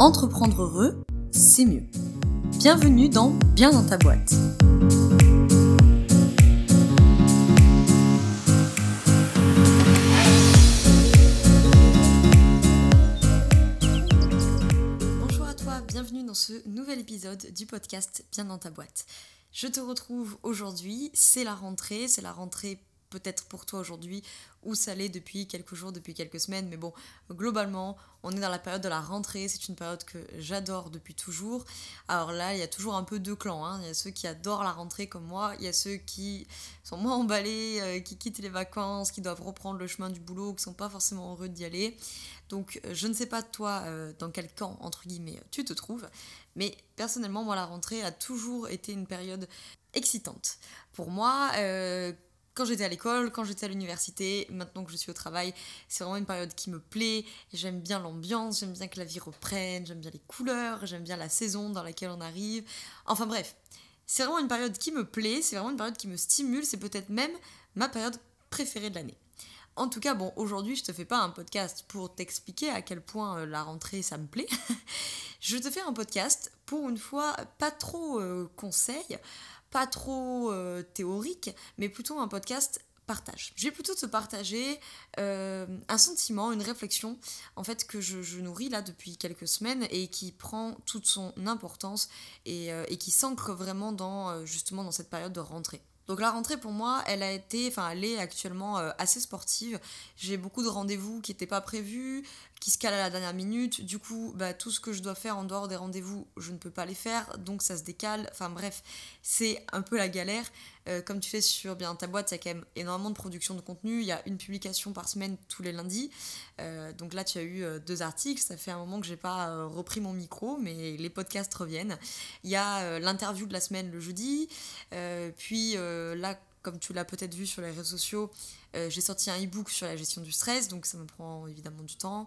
Entreprendre heureux, c'est mieux. Bienvenue dans Bien dans ta boîte. Bonjour à toi, bienvenue dans ce nouvel épisode du podcast Bien dans ta boîte. Je te retrouve aujourd'hui, c'est la rentrée, c'est la rentrée peut-être pour toi aujourd'hui où ça l'est depuis quelques jours, depuis quelques semaines. Mais bon, globalement, on est dans la période de la rentrée. C'est une période que j'adore depuis toujours. Alors là, il y a toujours un peu deux clans. Hein. Il y a ceux qui adorent la rentrée comme moi. Il y a ceux qui sont moins emballés, euh, qui quittent les vacances, qui doivent reprendre le chemin du boulot, qui sont pas forcément heureux d'y aller. Donc euh, je ne sais pas toi euh, dans quel camp, entre guillemets, tu te trouves. Mais personnellement, moi, la rentrée a toujours été une période excitante. Pour moi, quand j'étais à l'école, quand j'étais à l'université, maintenant que je suis au travail, c'est vraiment une période qui me plaît. J'aime bien l'ambiance, j'aime bien que la vie reprenne, j'aime bien les couleurs, j'aime bien la saison dans laquelle on arrive. Enfin bref, c'est vraiment une période qui me plaît, c'est vraiment une période qui me stimule, c'est peut-être même ma période préférée de l'année. En tout cas, bon, aujourd'hui, je te fais pas un podcast pour t'expliquer à quel point euh, la rentrée ça me plaît. je te fais un podcast pour une fois pas trop euh, conseil, pas trop euh, théorique, mais plutôt un podcast partage. Je vais plutôt te partager euh, un sentiment, une réflexion, en fait, que je, nourris là depuis quelques semaines et qui prend toute son importance et, euh, et qui s'ancre vraiment dans, justement, dans cette période de rentrée. Donc la rentrée pour moi, elle a été, enfin elle est actuellement assez sportive. J'ai beaucoup de rendez-vous qui n'étaient pas prévus, qui se calent à la dernière minute. Du coup, bah, tout ce que je dois faire en dehors des rendez-vous, je ne peux pas les faire, donc ça se décale. Enfin bref, c'est un peu la galère. Euh, comme tu fais sur bien ta boîte, il y a quand même énormément de production de contenu. Il y a une publication par semaine tous les lundis. Euh, donc là, tu as eu euh, deux articles. Ça fait un moment que j'ai pas repris mon micro, mais les podcasts reviennent. Il y a l'interview de la semaine le jeudi. puis là, comme tu l'as peut-être vu sur les réseaux sociaux, euh, j'ai sorti un e-book sur la gestion du stress, donc ça me prend évidemment du temps.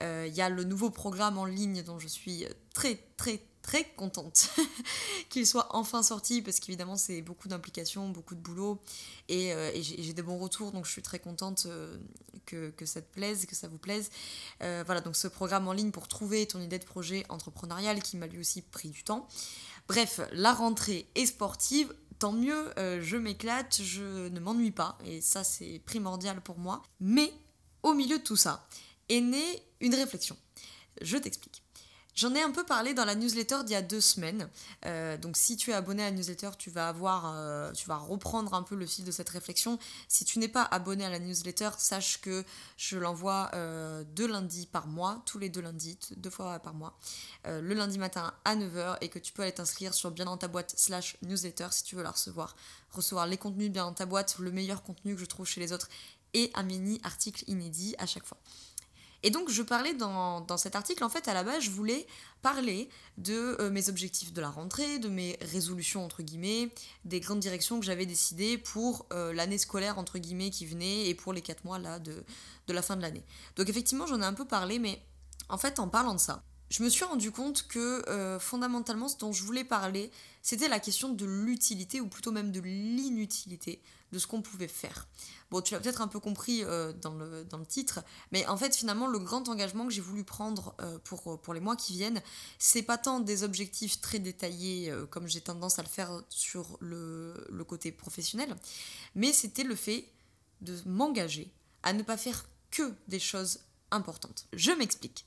Il euh, y a le nouveau programme en ligne dont je suis très très très contente qu'il soit enfin sorti parce qu'évidemment c'est beaucoup d'implications, beaucoup de boulot et, euh, j'ai des bons retours donc je suis très contente que, que, ça te plaise, que ça vous plaise. voilà donc ce programme en ligne pour trouver ton idée de projet entrepreneurial qui m'a lui aussi pris du temps. Bref, la rentrée est sportive, tant mieux, euh, je m'éclate, je ne m'ennuie pas, et ça c'est primordial pour moi. Mais au milieu de tout ça est née une réflexion. Je t'explique. J'en ai un peu parlé dans la newsletter d'il y a deux semaines. Euh, donc si tu es abonné à la newsletter, tu vas avoir, euh, tu vas reprendre un peu le fil de cette réflexion. Si tu n'es pas abonné à la newsletter, sache que je l'envoie euh, deux lundis par mois, tous les deux lundis, deux fois par mois, le lundi matin à 9h et que tu peux aller t'inscrire sur bien dans ta boîte slash newsletter si tu veux la recevoir. Recevoir les contenus bien dans ta boîte, le meilleur contenu que je trouve chez les autres et un mini article inédit à chaque fois. Et donc je parlais dans, cet article, en fait à la base je voulais parler de euh, mes objectifs de la rentrée, de mes résolutions entre guillemets, des grandes directions que j'avais décidées pour euh, l'année scolaire entre guillemets qui venait et pour les 4 mois là de, de la fin de l'année. Donc effectivement j'en ai un peu parlé mais en fait en parlant de ça, je me suis rendu compte que euh, fondamentalement ce dont je voulais parler, c'était la question de l'utilité ou plutôt même de l'inutilité de ce qu'on pouvait faire. Bon, tu l'as peut-être un peu compris euh, dans, le, dans, le, titre, mais en fait, finalement, le grand engagement que j'ai voulu prendre euh, pour, pour les mois qui viennent, c'est pas tant des objectifs très détaillés euh, comme j'ai tendance à le faire sur le, le côté professionnel, mais c'était le fait de m'engager à ne pas faire que des choses importantes. Je m'explique.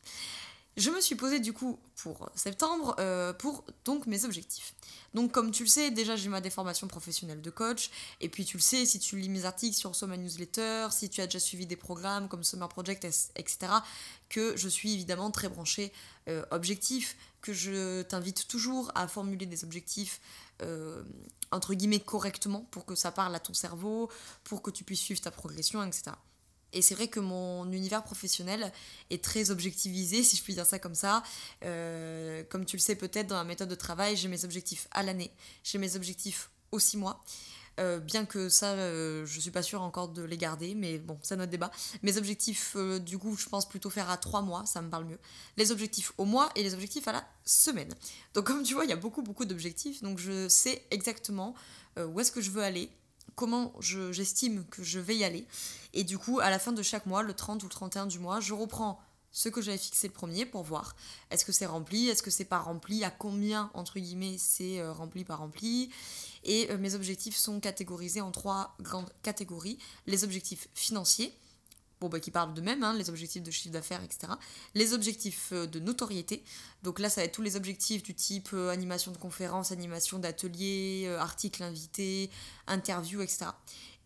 Je me suis posé du coup pour septembre euh, pour donc mes objectifs. Donc comme tu le sais, déjà j'ai ma déformation professionnelle de coach, et puis tu le sais, si tu lis mes articles sur ma newsletter, si tu as déjà suivi des programmes comme Summer Project, etc., que je suis évidemment très branchée euh, objectif, que je t'invite toujours à formuler des objectifs euh, entre guillemets correctement pour que ça parle à ton cerveau, pour que tu puisses suivre ta progression, etc. Et c'est vrai que mon univers professionnel est très objectivisé, si je puis dire ça comme ça. Euh, comme tu le sais peut-être, dans ma méthode de travail, j'ai mes objectifs à l'année, j'ai mes objectifs aux six mois. Euh, bien que ça, euh, je suis pas sûre encore de les garder, mais bon, c'est notre débat. Mes objectifs, du coup, je pense plutôt faire à trois mois, ça me parle mieux. Les objectifs au mois et les objectifs à la semaine. Donc, comme tu vois, il y a beaucoup, beaucoup d'objectifs, donc je sais exactement où est-ce que je veux aller, comment j'estime que je vais y aller. Et du coup, à la fin de chaque mois, le 30 ou le 31 du mois, je reprends ce que j'avais fixé le premier pour voir est-ce que c'est rempli, est-ce que c'est pas rempli, à combien entre guillemets c'est euh, rempli pas rempli. Et euh, mes objectifs sont catégorisés en trois grandes catégories les objectifs financiers, bon, bah, qui parlent d'eux-mêmes, hein, les objectifs de chiffre d'affaires, etc. Les objectifs euh, de notoriété, donc là ça va être tous les objectifs du type animation de conférences, animation d'ateliers, articles invités, interviews, etc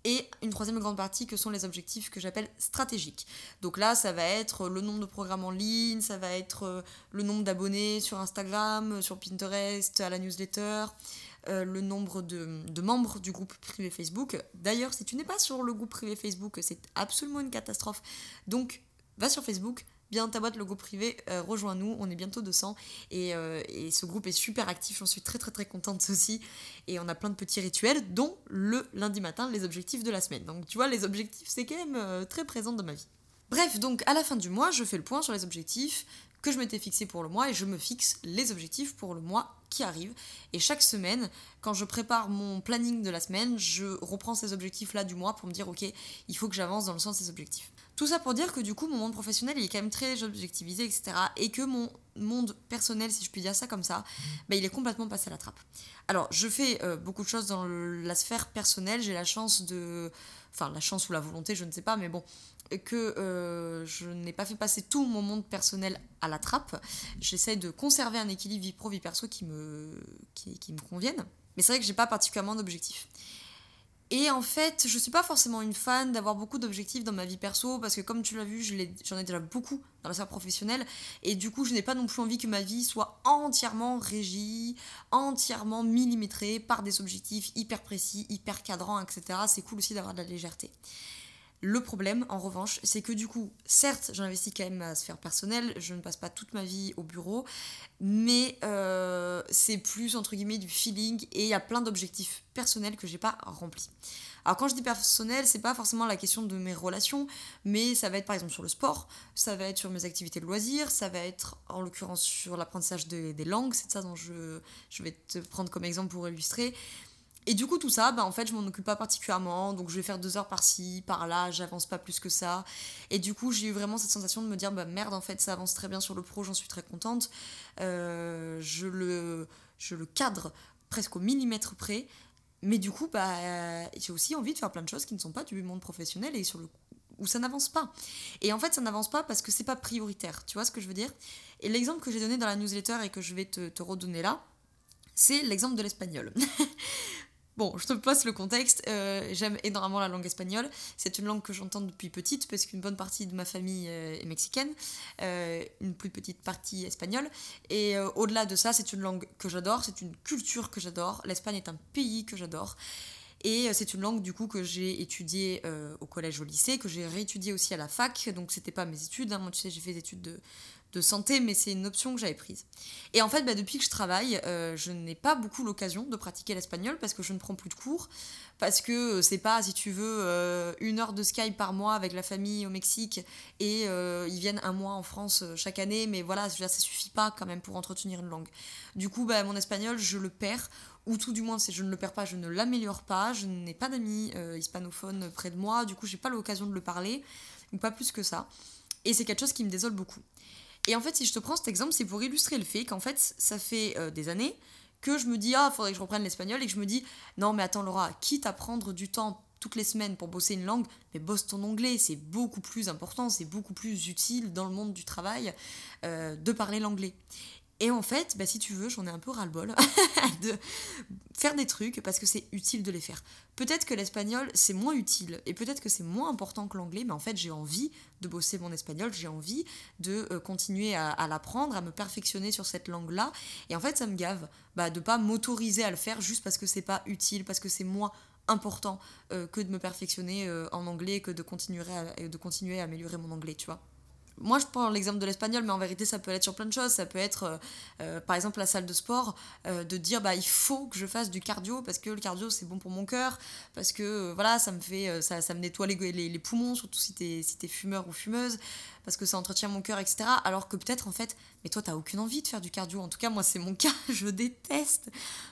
et une troisième grande partie que sont les objectifs que j'appelle stratégiques. Donc là, ça va être le nombre de programmes en ligne, ça va être euh, le nombre d'abonnés sur Instagram, sur Pinterest, à la newsletter, euh, le nombre de, membres du groupe privé Facebook. D'ailleurs, si tu n'es pas sur le groupe privé Facebook, c'est absolument une catastrophe. Donc, va sur Facebook, bien ta boîte logo privé, euh, rejoins-nous, on est bientôt 200 et, euh, et ce groupe est super actif, j'en suis très très très contente aussi et on a plein de petits rituels dont le lundi matin les objectifs de la semaine. Donc tu vois les objectifs c'est quand même très présent dans ma vie. Bref, donc à la fin du mois, je fais le point sur les objectifs que je m'étais fixé pour le mois et je me fixe les objectifs pour le mois qui arrive. Et chaque semaine, quand je prépare mon planning de la semaine, je reprends ces objectifs-là du mois pour me dire, ok, il faut que j'avance dans le sens de ces objectifs. Tout ça pour dire que du coup, mon monde professionnel, il est quand même très objectivisé, etc. Et que mon monde personnel, si je puis dire ça comme ça, bah, il est complètement passé à la trappe. Alors, je fais euh, beaucoup de choses dans la sphère personnelle. J'ai la chance de... Enfin, la chance ou la volonté, je ne sais pas, mais bon, que euh, je n'ai pas fait passer tout mon monde personnel à la trappe. J'essaie de conserver un équilibre vie pro, vie perso qui me, qui, qui me convienne. Mais c'est vrai que j'ai pas particulièrement d'objectifs. Et en fait, je suis pas forcément une fan d'avoir beaucoup d'objectifs dans ma vie perso parce que comme tu l'as vu, j'en ai déjà beaucoup dans la sphère professionnelle et du coup, je n'ai pas non plus envie que ma vie soit entièrement régie, entièrement millimétrée par des objectifs hyper précis, hyper cadrants, etc. C'est cool aussi d'avoir de la légèreté. Le problème, en revanche, c'est que du coup, certes, j'investis quand même ma sphère personnelle, je ne passe pas toute ma vie au bureau, mais euh, c'est plus entre guillemets du feeling et il y a plein d'objectifs personnels que j'ai pas remplis. Alors quand je dis personnel, c'est pas forcément la question de mes relations, mais ça va être par exemple sur le sport, ça va être sur mes activités de loisirs, ça va être en l'occurrence sur l'apprentissage des langues, c'est ça dont je, je vais te prendre comme exemple pour illustrer. Et du coup, tout ça, bah, en fait, je m'en occupe pas particulièrement. Donc, je vais faire deux heures par-ci, par-là, j'avance pas plus que ça. Et du coup, j'ai eu vraiment cette sensation de me dire, bah merde, en fait, ça avance très bien sur le pro, j'en suis très contente. Euh, je, le, je le cadre presque au millimètre près. Mais du coup, bah, j'ai aussi envie de faire plein de choses qui ne sont pas du monde professionnel et sur le où ça n'avance pas. Et en fait, ça n'avance pas parce que c'est pas prioritaire. Tu vois ce que je veux dire? Et l'exemple que j'ai donné dans la newsletter et que je vais te, te redonner là, c'est l'exemple de l'espagnol. Bon, je te passe le contexte. Euh, j'aime énormément la langue espagnole. C'est une langue que j'entends depuis petite parce qu'une bonne partie de ma famille euh, est mexicaine, euh, une plus petite partie espagnole. Et au-delà de ça, c'est une langue que j'adore, c'est une culture que j'adore. L'Espagne est un pays que j'adore. Et c'est une langue du coup que j'ai étudiée au collège, au lycée, que j'ai réétudiée aussi à la fac. Donc c'était pas mes études. Hein. Moi, tu sais, j'ai fait des études de, de santé, mais c'est une option que j'avais prise. Et en fait, bah, depuis que je travaille, euh, je n'ai pas beaucoup l'occasion de pratiquer l'espagnol parce que je ne prends plus de cours, parce que euh, c'est pas, si tu veux, euh, une heure de Skype par mois avec la famille au Mexique et ils viennent un mois en France chaque année, mais voilà, ça suffit pas quand même pour entretenir une langue. Du coup, bah, mon espagnol, je le perds ou tout du moins je ne le perds pas, je ne l'améliore pas, je n'ai pas d'amis hispanophones près de moi, du coup j'ai pas l'occasion de le parler, ou pas plus que ça. Et c'est quelque chose qui me désole beaucoup. Et en fait, si je te prends cet exemple, c'est pour illustrer le fait qu'en fait, ça fait euh, des années que je me dis, ah, faudrait que je reprenne l'espagnol, et que je me dis, non, mais attends, Laura, quitte à prendre du temps toutes les semaines pour bosser une langue, mais bosse ton anglais, c'est beaucoup plus important, c'est beaucoup plus utile dans le monde du travail euh, de parler l'anglais. Et en fait, bah, si tu veux, j'en ai un peu ras-le-bol faire des trucs parce que c'est utile de les faire. Peut-être que l'espagnol, c'est moins utile et peut-être que c'est moins important que l'anglais, mais en fait, j'ai envie de bosser mon espagnol, j'ai envie de euh, continuer à, l'apprendre, à me perfectionner sur cette langue-là. Et en fait, ça me gave bah, de pas m'autoriser à le faire juste parce que c'est pas utile, parce que c'est moins important euh, que de me perfectionner euh, en anglais, que de continuer, de continuer à améliorer mon anglais, tu vois moi je prends l'exemple de l'espagnol, mais en vérité ça peut être sur plein de choses. Ça peut être euh, euh, par exemple la salle de sport, euh, de dire bah il faut que je fasse du cardio parce que le cardio c'est bon pour mon cœur, parce que voilà ça me fait ça, ça me nettoie les, les, poumons, surtout si t'es si es fumeur ou fumeuse parce que ça entretient mon cœur, etc. Alors que peut-être en fait, mais toi t'as aucune envie de faire du cardio. En tout cas, moi c'est mon cas, je déteste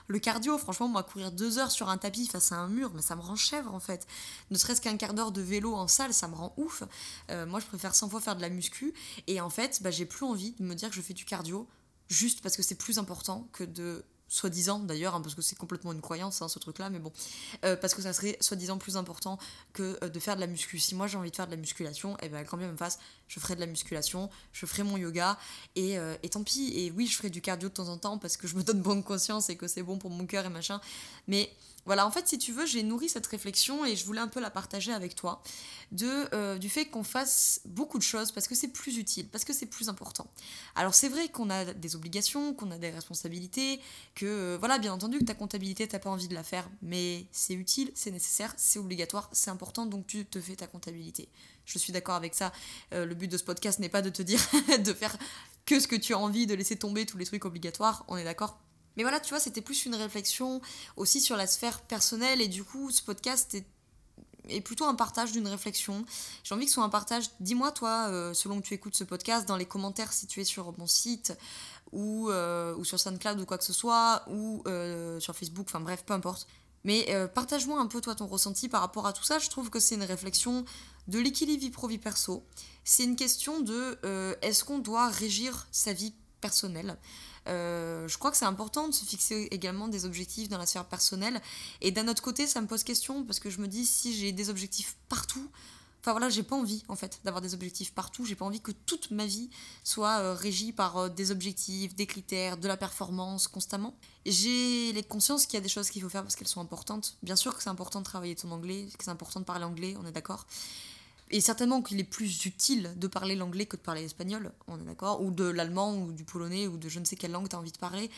le cardio. Franchement, moi courir deux heures sur un tapis face à un mur, mais ça me rend chèvre en fait. Ne serait-ce qu'un quart d'heure de vélo en salle, ça me rend ouf. Euh, moi je préfère 100 fois faire de la muscu. Et en fait, bah, j'ai plus envie de me dire que je fais du cardio juste parce que c'est plus important que de soi-disant d'ailleurs, hein, parce que c'est complètement une croyance hein, ce truc-là, mais bon, euh, parce que ça serait soi-disant plus important que euh, de faire de la muscu. Si moi j'ai envie de faire de la musculation, et eh ben quand bien me fasse, je ferai de la musculation, je ferai mon yoga, et, euh, et, tant pis, et oui, je ferai du cardio de temps en temps parce que je me donne bonne conscience et que c'est bon pour mon cœur et machin, mais voilà, en fait, si tu veux, j'ai nourri cette réflexion et je voulais un peu la partager avec toi euh, du fait qu'on fasse beaucoup de choses parce que c'est plus utile, parce que c'est plus important. Alors c'est vrai qu'on a des obligations, qu'on a des responsabilités, que euh, voilà, bien entendu que ta comptabilité, t'as pas envie de la faire, mais c'est utile, c'est nécessaire, c'est obligatoire, c'est important, donc tu te fais ta comptabilité. Je suis d'accord avec ça. Euh, le but de ce podcast n'est pas de te dire de faire que ce que tu as envie, de laisser tomber tous les trucs obligatoires, on est d'accord mais voilà, tu vois, c'était plus une réflexion aussi sur la sphère personnelle et du coup, ce podcast est, plutôt un partage d'une réflexion. J'ai envie que ce soit un partage. Dis-moi, toi, euh, selon que tu écoutes ce podcast, dans les commentaires situés sur mon site ou, euh, ou sur SoundCloud ou quoi que ce soit, ou euh, sur Facebook, enfin bref, peu importe. Mais partage-moi un peu, toi, ton ressenti par rapport à tout ça. Je trouve que c'est une réflexion de l'équilibre vie pro-vie perso. C'est une question de est-ce qu'on doit régir sa vie personnelle? Euh, je crois que c'est important de se fixer également des objectifs dans la sphère personnelle. Et d'un autre côté, ça me pose question parce que je me dis si j'ai des objectifs partout, Enfin voilà, j'ai pas envie en fait d'avoir des objectifs partout. J'ai pas envie que toute ma vie soit euh, régie par euh, des objectifs, des critères, de la performance constamment. J'ai les consciences qu'il y a des choses qu'il faut faire parce qu'elles sont importantes. Bien sûr que c'est important de travailler ton anglais, que c'est important de parler anglais, on est d'accord. Et certainement qu'il est plus utile de parler l'anglais que de parler l'espagnol, on est d'accord, ou de l'allemand, ou du polonais, ou de je ne sais quelle langue tu as envie de parler.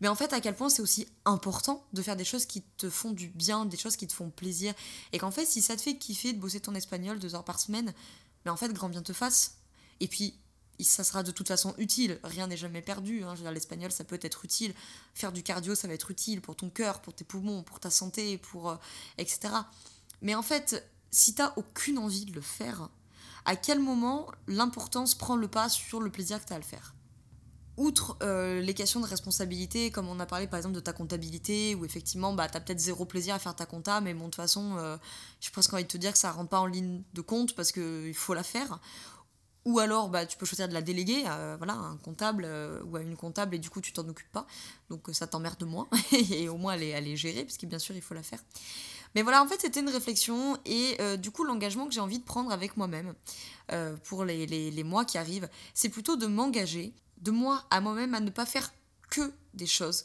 Mais en fait, à quel point c'est aussi important de faire des choses qui te font du bien, des choses qui te font plaisir. Et qu'en fait, si ça te fait kiffer de bosser ton espagnol deux heures par semaine, mais en fait, grand bien te fasse. Et puis, ça sera de toute façon utile. Rien n'est jamais perdu. Hein. l'espagnol, ça peut être utile. Faire du cardio, ça va être utile pour ton cœur, pour tes poumons, pour ta santé, pour euh, etc. Mais en fait, si t'as aucune envie de le faire, à quel moment l'importance prend le pas sur le plaisir que tu as à le faire? Outre euh, les questions de responsabilité, comme on a parlé par exemple de ta comptabilité, où effectivement bah, tu as peut-être zéro plaisir à faire ta compta, mais bon, de toute façon, euh, j'ai presque envie de te dire que ça rentre pas en ligne de compte parce qu'il faut la faire. Ou alors, bah, tu peux choisir de la déléguer à, voilà, un comptable euh, ou à une comptable et du coup, tu t'en occupes pas. Donc, ça t'emmerde moins. et au moins, elle est, elle gérée, parce que bien sûr, il faut la faire. Mais voilà, en fait, c'était une réflexion et euh, du coup, l'engagement que j'ai envie de prendre avec moi-même euh, pour les, mois qui arrivent, c'est plutôt de m'engager, de moi à moi-même, à ne pas faire que des choses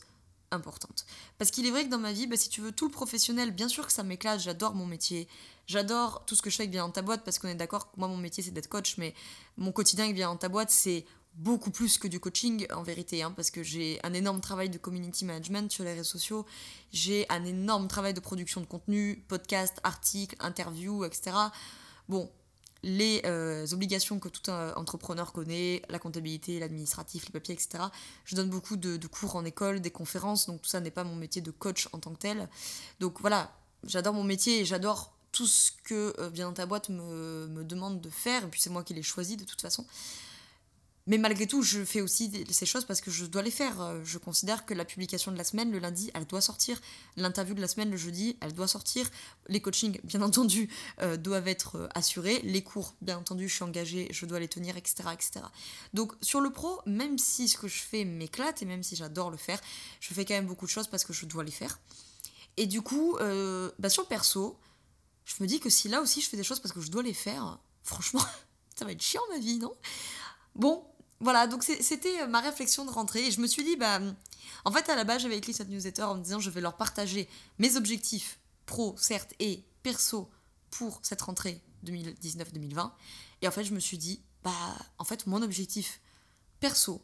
importantes. Parce qu'il est vrai que dans ma vie, bah, si tu veux, tout le professionnel, bien sûr que ça m'éclate, j'adore mon métier, j'adore tout ce que je fais avec Bien dans ta boîte, parce qu'on est d'accord que moi, mon métier, c'est d'être coach, mais mon quotidien avec Bien dans ta boîte, c'est beaucoup plus que du coaching en vérité, hein, parce que j'ai un énorme travail de community management sur les réseaux sociaux, j'ai un énorme travail de production de contenu, podcast, articles, interviews, etc. Bon, les euh, obligations que tout un entrepreneur connaît, la comptabilité, l'administratif, les papiers, etc. Je donne beaucoup de, cours en école, des conférences, donc tout ça n'est pas mon métier de coach en tant que tel. Donc voilà, j'adore mon métier et j'adore tout ce que euh, bien ta boîte me, me demande de faire, et puis c'est moi qui l'ai choisi de toute façon. Mais malgré tout, je fais aussi ces choses parce que je dois les faire. Euh, je considère que la publication de la semaine, le lundi, elle doit sortir. L'interview de la semaine, le jeudi, elle doit sortir. Les coachings, bien entendu, euh, doivent être euh, assurés. Les cours, bien entendu, je suis engagée, je dois les tenir, etc., etc. Donc sur le pro, même si ce que je fais m'éclate et même si j'adore le faire, je fais quand même beaucoup de choses parce que je dois les faire. Et du coup, bah, sur perso, je me dis que si là aussi je fais des choses parce que je dois les faire, franchement, ça va être chiant ma vie, non? Bon, voilà, donc c'était euh, ma réflexion de rentrée et je me suis dit, bah, en fait, à la base, j'avais écrit cette newsletter en me disant, je vais leur partager mes objectifs pro, certes, et perso pour cette rentrée 2019-2020. Et en fait, je me suis dit, bah, en fait, mon objectif perso,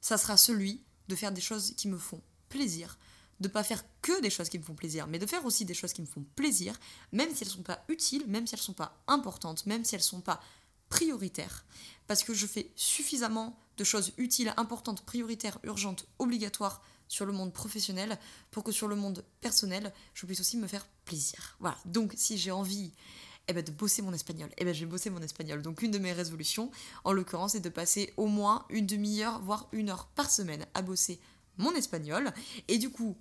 ça sera celui de faire des choses qui me font plaisir, de pas faire que des choses qui me font plaisir, mais de faire aussi des choses qui me font plaisir, même si elles sont pas utiles, même si elles sont pas importantes, même si elles sont pas prioritaires parce que je fais suffisamment de choses utiles, importantes, prioritaires, urgentes, obligatoires sur le monde professionnel pour que sur le monde personnel, je puisse aussi me faire plaisir. Voilà, donc si j'ai envie eh ben, de bosser mon espagnol, eh ben, je vais bosser mon espagnol. Donc une de mes résolutions, en l'occurrence, est de passer au moins une demi-heure, voire une heure par semaine à bosser mon espagnol. Et du coup,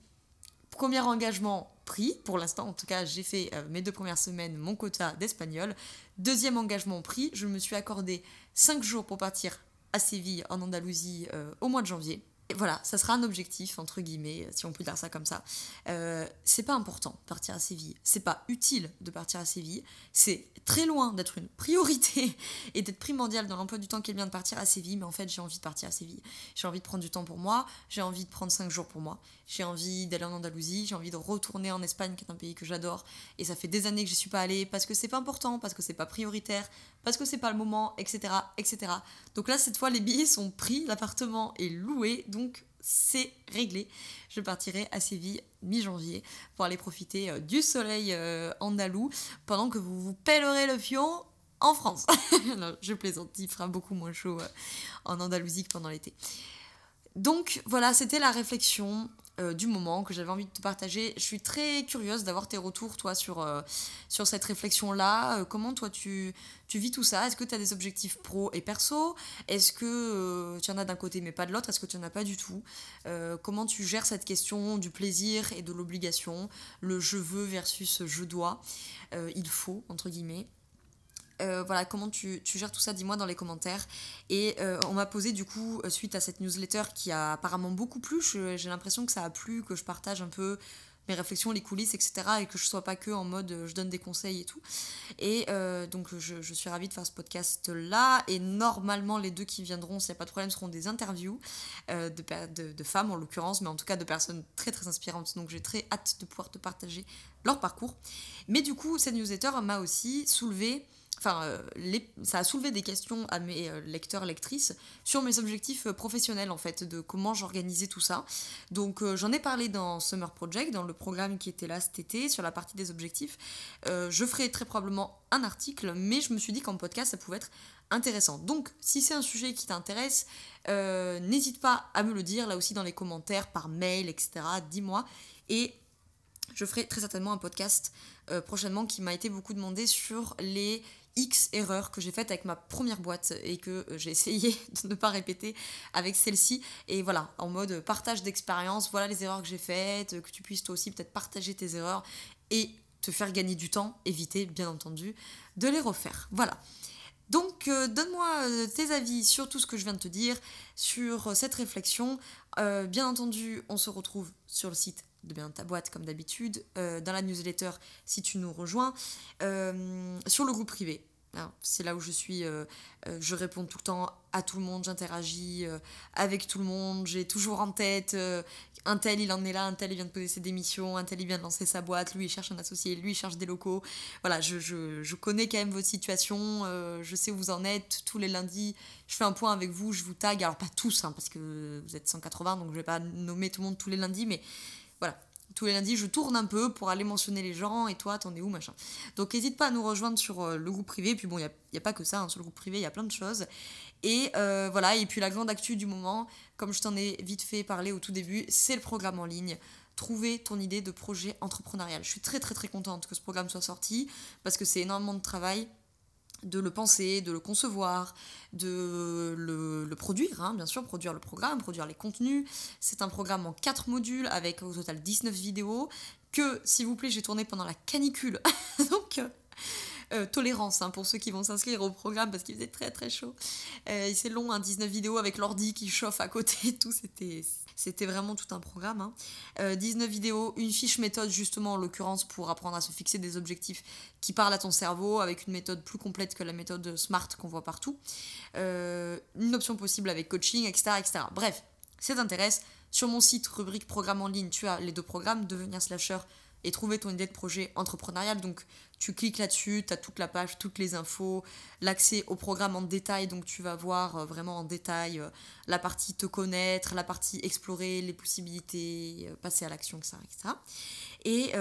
premier engagement Pour l'instant, en tout cas, j'ai fait mes deux premières semaines mon quota d'espagnol. Deuxième engagement pris, je me suis accordé 5 jours pour partir à Séville, en Andalousie, au mois de janvier voilà, ça sera un objectif, entre guillemets, si on peut dire ça comme ça. Euh, c'est pas important de partir à Séville, c'est pas utile de partir à Séville, c'est très loin d'être une priorité et d'être primordial dans l'emploi du temps qui est bien de partir à Séville, mais en fait j'ai envie de partir à Séville. J'ai envie de prendre du temps pour moi, j'ai envie de prendre 5 jours pour moi, j'ai envie d'aller en Andalousie, j'ai envie de retourner en Espagne, qui est un pays que j'adore, et ça fait des années que je suis pas allée parce que c'est pas important, parce que c'est pas prioritaire, parce que c'est pas le moment, etc., etc. Donc là, cette fois, les billets sont pris, l'appartement est loué, donc c'est réglé. Je partirai à Séville mi-janvier pour aller profiter euh, du soleil euh, andalou pendant que vous vous pèlerez le fion en France. je plaisante, il fera beaucoup moins chaud euh, en Andalousie que pendant l'été. Donc voilà, c'était la réflexion euh, du moment que j'avais envie de te partager. Je suis très curieuse d'avoir tes retours, toi, sur, euh, sur cette réflexion-là. Euh, comment, toi, tu, tu vis tout ça? Est-ce que tu as des objectifs pro et perso? Est-ce que tu en as d'un côté mais pas de l'autre? Est-ce que tu n'en as pas du tout? Comment tu gères cette question du plaisir et de l'obligation? Le je veux versus je dois? Il faut, entre guillemets. Euh, voilà, comment tu, gères tout ça, dis-moi dans les commentaires. Et euh, on m'a posé du coup, euh, suite à cette newsletter qui a apparemment beaucoup plu, j'ai l'impression que ça a plu, que je partage un peu mes réflexions, les coulisses, etc. Et que je sois pas que en mode je donne des conseils et tout. Et donc je, suis ravie de faire ce podcast là. Et normalement, les deux qui viendront, s'il n'y a pas de problème, seront des interviews de, de, de, femmes en l'occurrence, mais en tout cas de personnes très très inspirantes. Donc j'ai très hâte de pouvoir te partager leur parcours. Mais du coup, cette newsletter m'a aussi soulevé enfin, euh, ça a soulevé des questions à mes euh, lecteurs, lectrices sur mes objectifs euh, professionnels en fait, de comment j'organisais tout ça. Donc j'en ai parlé dans Summer Project, dans le programme qui était là cet été, sur la partie des objectifs. je ferai très probablement un article, mais je me suis dit qu'en podcast ça pouvait être intéressant. Donc si c'est un sujet qui t'intéresse, n'hésite pas à me le dire là aussi dans les commentaires, par mail, etc. Dis-moi. Et je ferai très certainement un podcast prochainement qui m'a été beaucoup demandé sur les X erreurs que j'ai faites avec ma première boîte et que euh, j'ai essayé de ne pas répéter avec celle-ci. Et voilà, en mode partage d'expérience, voilà les erreurs que j'ai faites, que tu puisses toi aussi peut-être partager tes erreurs et te faire gagner du temps, éviter bien entendu de les refaire. Voilà. Donc euh, donne-moi euh, tes avis sur tout ce que je viens de te dire, sur cette réflexion. bien entendu, on se retrouve sur le site de bien ta boîte comme d'habitude, dans la newsletter si tu nous rejoins, sur le groupe privé. C'est là où je suis, euh, euh, je réponds tout le temps à tout le monde, j'interagis euh, avec tout le monde, j'ai toujours en tête un tel il en est là, un tel il vient de poser ses démissions, un tel il vient de lancer sa boîte, lui il cherche un associé, lui il cherche des locaux. Voilà, je, je, je connais quand même votre situation, je sais où vous en êtes, tous les lundis je fais un point avec vous, je vous tag, alors pas tous hein, parce que vous êtes 180 donc je vais pas nommer tout le monde tous les lundis, mais voilà, tous les lundis, je tourne un peu pour aller mentionner les gens et toi, t'en es où, machin. Donc n'hésite pas à nous rejoindre sur euh, le groupe privé. Puis bon, il n'y a, pas que ça, hein, sur le groupe privé, il y a plein de choses. Et euh, voilà, et puis la grande actu du moment, comme je t'en ai vite fait parler au tout début, c'est le programme en ligne trouver ton idée de projet entrepreneurial. Je suis très très très contente que ce programme soit sorti parce que c'est énormément de travail de le penser, de le concevoir, de le, produire, hein, bien sûr, produire le programme, produire les contenus. C'est un programme en 4 modules avec au total 19 vidéos que, s'il vous plaît, j'ai tourné pendant la canicule. Donc, euh, euh, tolérance hein, pour ceux qui vont s'inscrire au programme parce qu'il faisait très très chaud. Euh, c'est long, hein, 19 vidéos avec l'ordi qui chauffe à côté, tout, c'était c'était vraiment tout un programme. 19 hein. euh, vidéos, une fiche méthode justement en l'occurrence pour apprendre à se fixer des objectifs qui parlent à ton cerveau avec une méthode plus complète que la méthode SMART qu'on voit partout. Euh, une option possible avec coaching, etc. etc. Bref, si ça t'intéresse, sur mon site rubrique programme en ligne, tu as les deux programmes, devenir slasher et trouver ton idée de projet entrepreneurial. Donc tu cliques là-dessus, tu as toute la page, toutes les infos, l'accès au programme en détail, donc tu vas voir euh, vraiment en détail euh, la partie te connaître, la partie explorer les possibilités, euh, passer à l'action, etc., etc. Et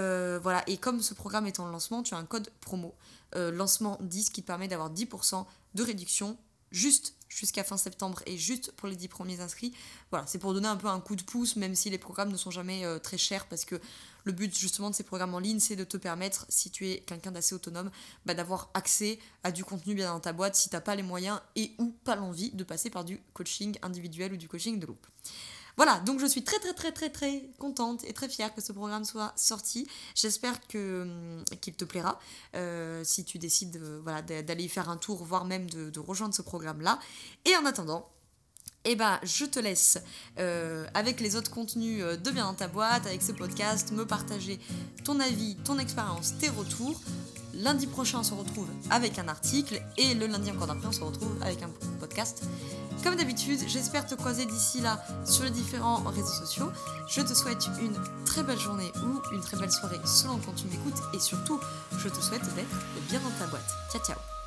voilà, et comme ce programme est en lancement, tu as un code promo, lancement 10 qui te permet d'avoir 10% de réduction juste jusqu'à fin septembre et juste pour les 10 premiers inscrits. Voilà, c'est pour donner un peu un coup de pouce, même si les programmes ne sont jamais euh, très chers, parce que le but justement de ces programmes en ligne, c'est de te permettre, si tu es quelqu'un d'assez autonome, bah, d'avoir accès à du contenu bien dans ta boîte si tu n'as pas les moyens et ou pas l'envie de passer par du coaching individuel ou du coaching de groupe. Voilà, donc je suis très très très très très contente et très fière que ce programme soit sorti. J'espère hum, qu'il te plaira euh, si tu décides euh, voilà, d'aller faire un tour, voire même de rejoindre ce programme-là. Et en attendant, eh ben, je te laisse euh, avec les autres contenus euh, de Bien dans ta boîte, avec ce podcast, me partager ton avis, ton expérience, tes retours. Lundi prochain, on se retrouve avec un article et le lundi encore d'après, on se retrouve avec un podcast. Comme d'habitude, j'espère te croiser d'ici là sur les différents réseaux sociaux. Je te souhaite une très belle journée ou une très belle soirée selon quand tu m'écoutes et surtout, je te souhaite d'être bien dans ta boîte. Ciao ciao